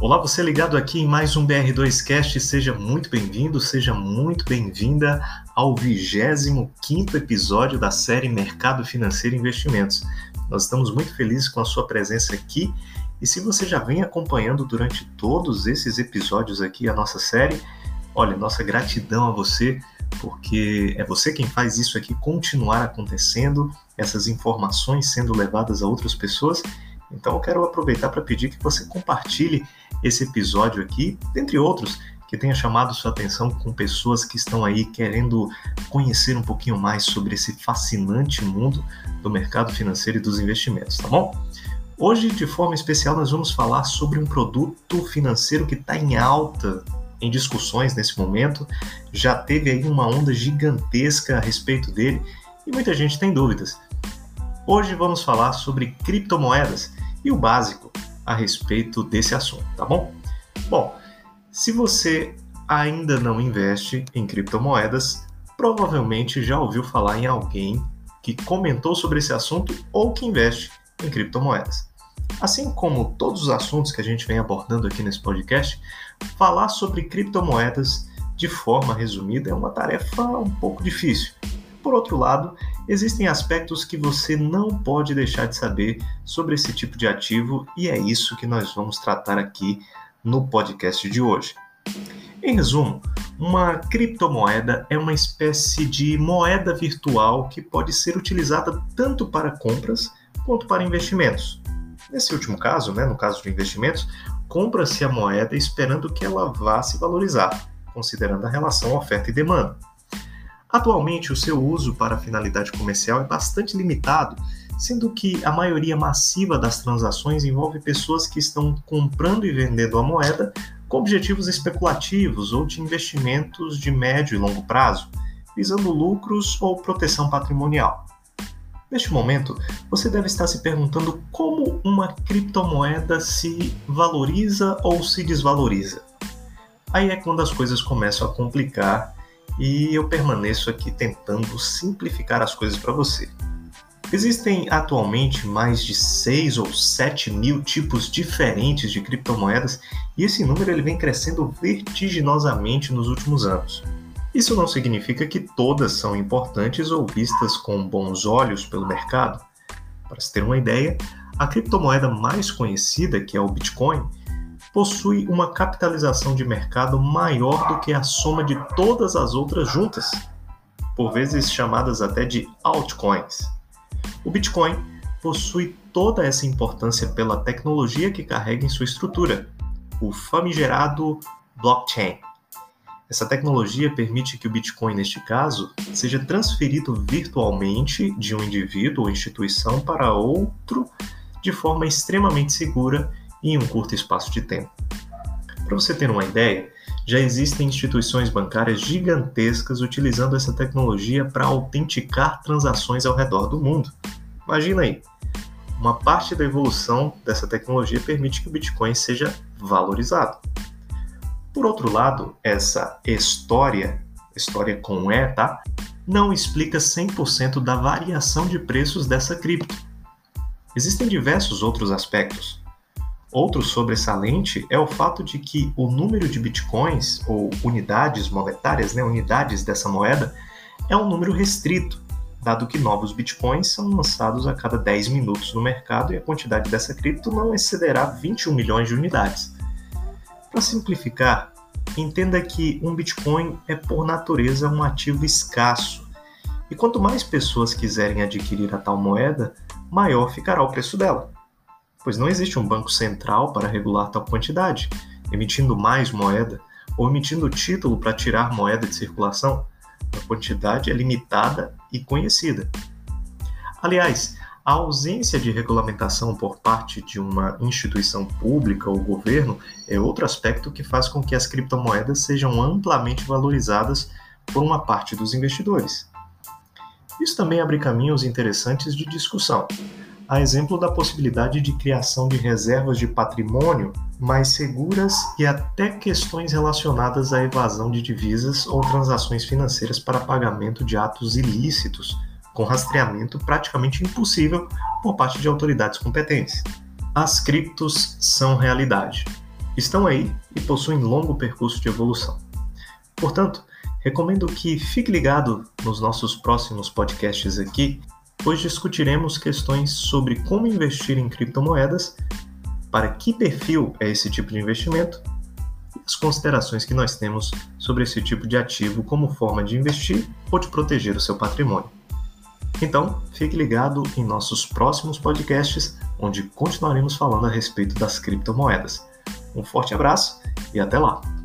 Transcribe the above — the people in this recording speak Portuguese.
Olá, você ligado aqui em mais um BR2Cast, seja muito bem-vindo, seja muito bem-vinda ao 25 episódio da série Mercado Financeiro e Investimentos. Nós estamos muito felizes com a sua presença aqui e se você já vem acompanhando durante todos esses episódios aqui a nossa série, olha, nossa gratidão a você, porque é você quem faz isso aqui continuar acontecendo, essas informações sendo levadas a outras pessoas. Então eu quero aproveitar para pedir que você compartilhe esse episódio aqui, dentre outros, que tenha chamado sua atenção com pessoas que estão aí querendo conhecer um pouquinho mais sobre esse fascinante mundo do mercado financeiro e dos investimentos, tá bom? Hoje, de forma especial, nós vamos falar sobre um produto financeiro que está em alta em discussões nesse momento. Já teve aí uma onda gigantesca a respeito dele e muita gente tem dúvidas. Hoje vamos falar sobre criptomoedas e o básico a respeito desse assunto, tá bom? Bom, se você ainda não investe em criptomoedas, provavelmente já ouviu falar em alguém que comentou sobre esse assunto ou que investe em criptomoedas. Assim como todos os assuntos que a gente vem abordando aqui nesse podcast, falar sobre criptomoedas de forma resumida é uma tarefa um pouco difícil. Por outro lado, existem aspectos que você não pode deixar de saber sobre esse tipo de ativo e é isso que nós vamos tratar aqui no podcast de hoje. Em resumo, uma criptomoeda é uma espécie de moeda virtual que pode ser utilizada tanto para compras quanto para investimentos. Nesse último caso, né, no caso de investimentos, compra-se a moeda esperando que ela vá se valorizar, considerando a relação oferta e demanda. Atualmente, o seu uso para finalidade comercial é bastante limitado, sendo que a maioria massiva das transações envolve pessoas que estão comprando e vendendo a moeda com objetivos especulativos ou de investimentos de médio e longo prazo, visando lucros ou proteção patrimonial. Neste momento, você deve estar se perguntando como uma criptomoeda se valoriza ou se desvaloriza. Aí é quando as coisas começam a complicar e eu permaneço aqui tentando simplificar as coisas para você. Existem atualmente mais de 6 ou 7 mil tipos diferentes de criptomoedas e esse número ele vem crescendo vertiginosamente nos últimos anos. Isso não significa que todas são importantes ou vistas com bons olhos pelo mercado. Para se ter uma ideia, a criptomoeda mais conhecida, que é o Bitcoin, possui uma capitalização de mercado maior do que a soma de todas as outras juntas, por vezes chamadas até de altcoins. O Bitcoin possui toda essa importância pela tecnologia que carrega em sua estrutura, o famigerado blockchain. Essa tecnologia permite que o Bitcoin, neste caso, seja transferido virtualmente de um indivíduo ou instituição para outro de forma extremamente segura em um curto espaço de tempo. Para você ter uma ideia, já existem instituições bancárias gigantescas utilizando essa tecnologia para autenticar transações ao redor do mundo. Imagina aí, uma parte da evolução dessa tecnologia permite que o Bitcoin seja valorizado. Por outro lado, essa história, história com E, tá? Não explica 100% da variação de preços dessa cripto. Existem diversos outros aspectos, Outro sobressalente é o fato de que o número de bitcoins, ou unidades monetárias, né, unidades dessa moeda, é um número restrito, dado que novos bitcoins são lançados a cada 10 minutos no mercado e a quantidade dessa cripto não excederá 21 milhões de unidades. Para simplificar, entenda que um bitcoin é por natureza um ativo escasso, e quanto mais pessoas quiserem adquirir a tal moeda, maior ficará o preço dela pois não existe um banco central para regular tal quantidade, emitindo mais moeda ou emitindo título para tirar moeda de circulação. A quantidade é limitada e conhecida. Aliás, a ausência de regulamentação por parte de uma instituição pública ou governo é outro aspecto que faz com que as criptomoedas sejam amplamente valorizadas por uma parte dos investidores. Isso também abre caminhos interessantes de discussão a exemplo da possibilidade de criação de reservas de patrimônio mais seguras e até questões relacionadas à evasão de divisas ou transações financeiras para pagamento de atos ilícitos, com rastreamento praticamente impossível por parte de autoridades competentes. As criptos são realidade. estão aí e possuem longo percurso de evolução. Portanto, recomendo que fique ligado nos nossos próximos podcasts aqui, pois discutiremos questões sobre como investir em criptomoedas, para que perfil é esse tipo de investimento e as considerações que nós temos sobre esse tipo de ativo como forma de investir ou de proteger o seu patrimônio. Então, fique ligado em nossos próximos podcasts, onde continuaremos falando a respeito das criptomoedas. Um forte abraço e até lá!